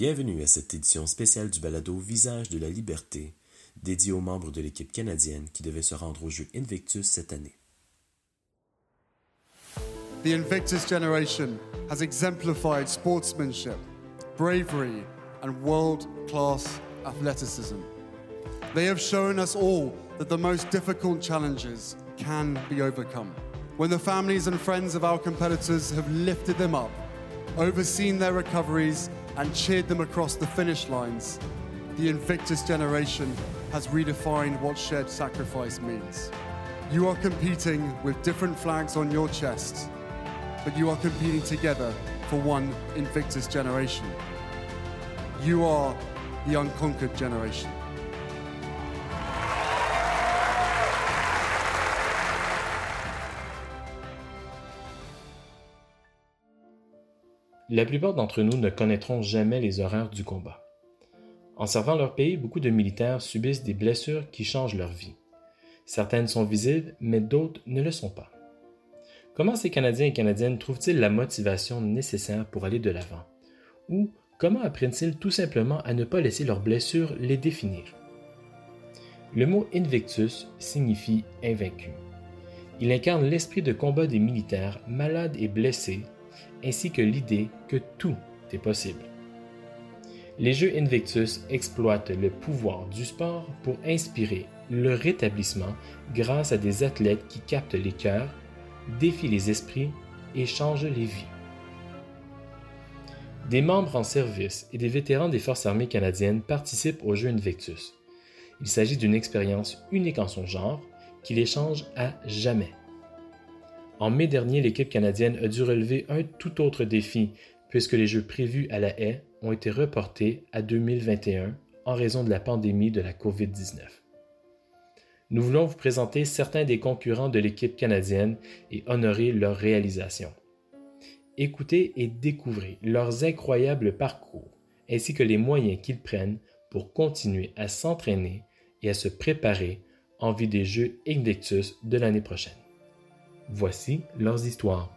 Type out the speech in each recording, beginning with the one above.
Bienvenue à cette édition spéciale du balado Visage de la liberté, dédié aux membres de l'équipe canadienne qui devaient se rendre au jeu Invictus cette année. The Invictus generation has exemplified sportsmanship, bravery, and world class athleticism. They have shown us all that the most difficult challenges can be overcome. When the families and friends of our competitors have lifted them up, overseen their recoveries, and cheered them across the finish lines, the Invictus generation has redefined what shared sacrifice means. You are competing with different flags on your chest, but you are competing together for one Invictus generation. You are the unconquered generation. La plupart d'entre nous ne connaîtront jamais les horreurs du combat. En servant leur pays, beaucoup de militaires subissent des blessures qui changent leur vie. Certaines sont visibles, mais d'autres ne le sont pas. Comment ces Canadiens et Canadiennes trouvent-ils la motivation nécessaire pour aller de l'avant? Ou comment apprennent-ils tout simplement à ne pas laisser leurs blessures les définir? Le mot Invictus signifie invaincu. Il incarne l'esprit de combat des militaires malades et blessés ainsi que l'idée que tout est possible. Les Jeux Invictus exploitent le pouvoir du sport pour inspirer le rétablissement grâce à des athlètes qui captent les cœurs, défient les esprits et changent les vies. Des membres en service et des vétérans des Forces armées canadiennes participent aux Jeux Invictus. Il s'agit d'une expérience unique en son genre qui les change à jamais. En mai dernier, l'équipe canadienne a dû relever un tout autre défi puisque les Jeux prévus à la haie ont été reportés à 2021 en raison de la pandémie de la COVID-19. Nous voulons vous présenter certains des concurrents de l'équipe canadienne et honorer leur réalisation. Écoutez et découvrez leurs incroyables parcours ainsi que les moyens qu'ils prennent pour continuer à s'entraîner et à se préparer en vue des Jeux Invictus de l'année prochaine. Voici leurs histoires.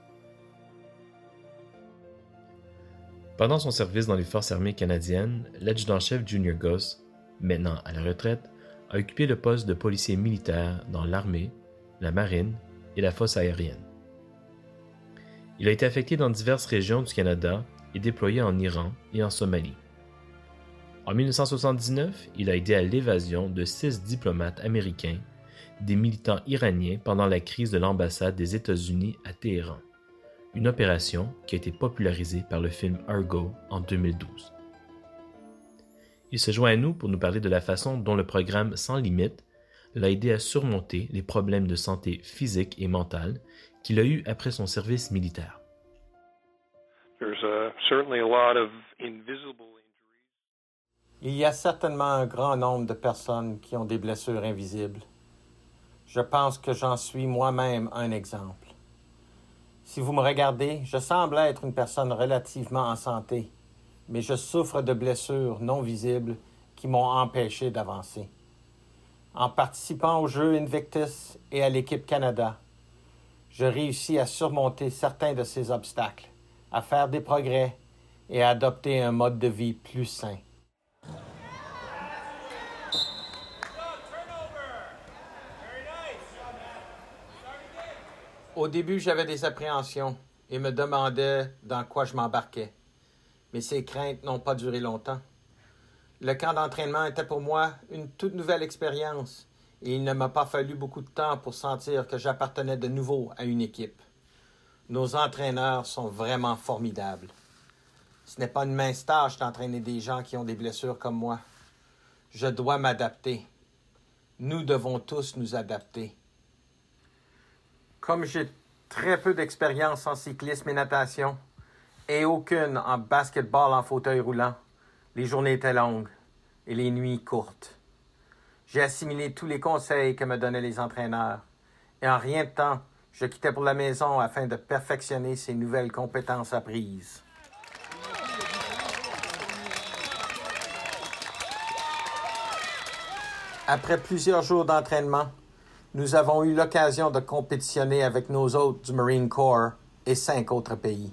Pendant son service dans les forces armées canadiennes, l'adjudant-chef Junior Goss, maintenant à la retraite, a occupé le poste de policier militaire dans l'armée, la marine et la fosse aérienne. Il a été affecté dans diverses régions du Canada et déployé en Iran et en Somalie. En 1979, il a aidé à l'évasion de six diplomates américains des militants iraniens pendant la crise de l'ambassade des États-Unis à Téhéran, une opération qui a été popularisée par le film Argo en 2012. Il se joint à nous pour nous parler de la façon dont le programme Sans Limites l'a aidé à surmonter les problèmes de santé physique et mentale qu'il a eus après son service militaire. Il y a certainement un grand nombre de personnes qui ont des blessures invisibles. Je pense que j'en suis moi-même un exemple. Si vous me regardez, je semble être une personne relativement en santé, mais je souffre de blessures non visibles qui m'ont empêché d'avancer. En participant aux Jeux Invictus et à l'équipe Canada, je réussis à surmonter certains de ces obstacles, à faire des progrès et à adopter un mode de vie plus sain. Au début, j'avais des appréhensions et me demandais dans quoi je m'embarquais. Mais ces craintes n'ont pas duré longtemps. Le camp d'entraînement était pour moi une toute nouvelle expérience et il ne m'a pas fallu beaucoup de temps pour sentir que j'appartenais de nouveau à une équipe. Nos entraîneurs sont vraiment formidables. Ce n'est pas une mince tâche d'entraîner des gens qui ont des blessures comme moi. Je dois m'adapter. Nous devons tous nous adapter. Comme j'ai très peu d'expérience en cyclisme et natation, et aucune en basketball en fauteuil roulant, les journées étaient longues et les nuits courtes. J'ai assimilé tous les conseils que me donnaient les entraîneurs, et en rien de temps, je quittais pour la maison afin de perfectionner ces nouvelles compétences apprises. Après plusieurs jours d'entraînement, nous avons eu l'occasion de compétitionner avec nos hôtes du Marine Corps et cinq autres pays.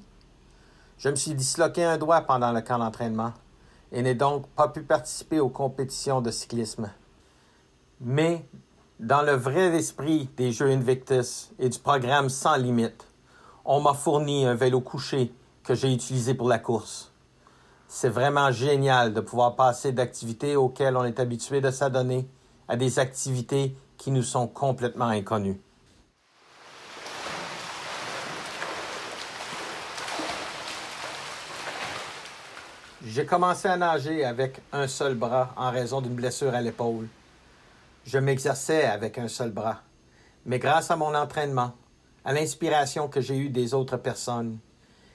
Je me suis disloqué un doigt pendant le camp d'entraînement et n'ai donc pas pu participer aux compétitions de cyclisme. Mais dans le vrai esprit des Jeux Invictus et du programme Sans Limite, on m'a fourni un vélo couché que j'ai utilisé pour la course. C'est vraiment génial de pouvoir passer d'activités auxquelles on est habitué de s'adonner à des activités qui nous sont complètement inconnues. J'ai commencé à nager avec un seul bras en raison d'une blessure à l'épaule. Je m'exerçais avec un seul bras. Mais grâce à mon entraînement, à l'inspiration que j'ai eue des autres personnes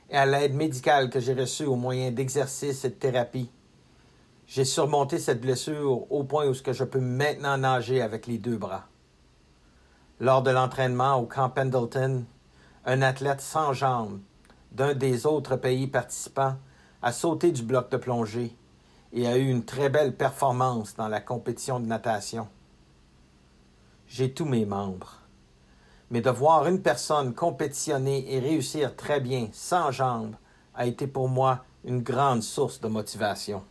et à l'aide médicale que j'ai reçue au moyen d'exercices et de thérapie, j'ai surmonté cette blessure au point où je peux maintenant nager avec les deux bras. Lors de l'entraînement au camp Pendleton, un athlète sans jambes d'un des autres pays participants a sauté du bloc de plongée et a eu une très belle performance dans la compétition de natation. J'ai tous mes membres. Mais de voir une personne compétitionner et réussir très bien sans jambes a été pour moi une grande source de motivation.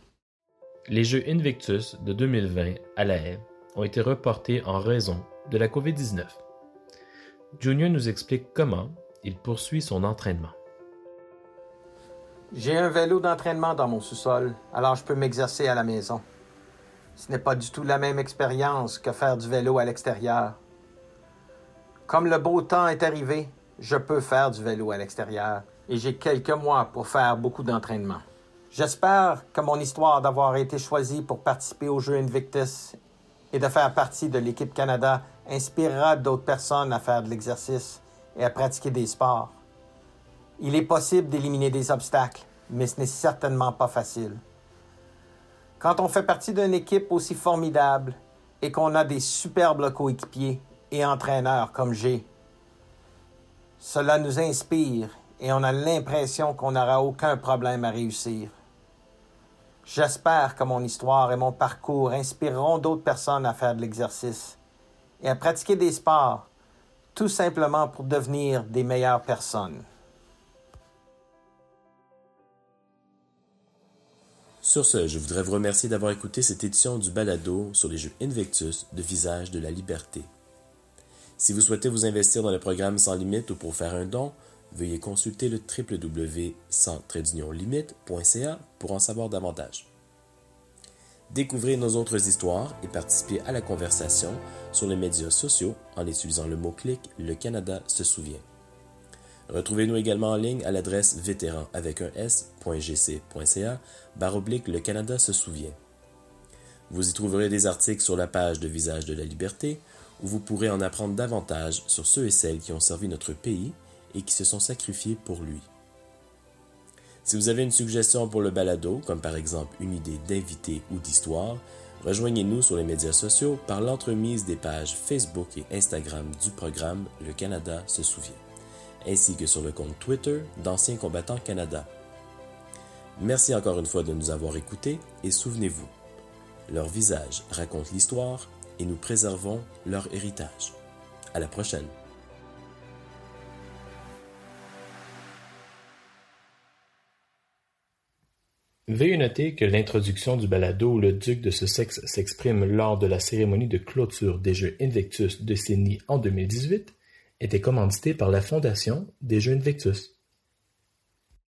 Les Jeux Invictus de 2020 à La Haye ont été reportés en raison de la COVID-19. Junior nous explique comment il poursuit son entraînement. J'ai un vélo d'entraînement dans mon sous-sol, alors je peux m'exercer à la maison. Ce n'est pas du tout la même expérience que faire du vélo à l'extérieur. Comme le beau temps est arrivé, je peux faire du vélo à l'extérieur et j'ai quelques mois pour faire beaucoup d'entraînement. J'espère que mon histoire d'avoir été choisi pour participer aux Jeux Invictus et de faire partie de l'équipe Canada inspirera d'autres personnes à faire de l'exercice et à pratiquer des sports. Il est possible d'éliminer des obstacles, mais ce n'est certainement pas facile. Quand on fait partie d'une équipe aussi formidable et qu'on a des superbes coéquipiers et entraîneurs comme j'ai, cela nous inspire et on a l'impression qu'on n'aura aucun problème à réussir. J'espère que mon histoire et mon parcours inspireront d'autres personnes à faire de l'exercice et à pratiquer des sports, tout simplement pour devenir des meilleures personnes. Sur ce, je voudrais vous remercier d'avoir écouté cette édition du balado sur les jeux Invictus de Visage de la Liberté. Si vous souhaitez vous investir dans le programme Sans Limite ou pour faire un don, veuillez consulter le www.sans-limite.ca pour en savoir davantage. Découvrez nos autres histoires et participez à la conversation sur les médias sociaux en utilisant le mot-clic Le Canada se souvient. Retrouvez-nous également en ligne à l'adresse vétéran avec un s.gc.ca baroblique Le Canada se souvient. Vous y trouverez des articles sur la page de Visage de la Liberté où vous pourrez en apprendre davantage sur ceux et celles qui ont servi notre pays et qui se sont sacrifiés pour lui. Si vous avez une suggestion pour le balado, comme par exemple une idée d'invité ou d'histoire, rejoignez-nous sur les médias sociaux par l'entremise des pages Facebook et Instagram du programme Le Canada se souvient ainsi que sur le compte Twitter d'Anciens combattants Canada. Merci encore une fois de nous avoir écoutés et souvenez-vous, leur visage raconte l'histoire et nous préservons leur héritage. À la prochaine. Veuillez noter que l'introduction du balado où le duc de Sussex s'exprime lors de la cérémonie de clôture des Jeux Invictus de Sydney en 2018 était commandité par la Fondation des Jeux Invictus.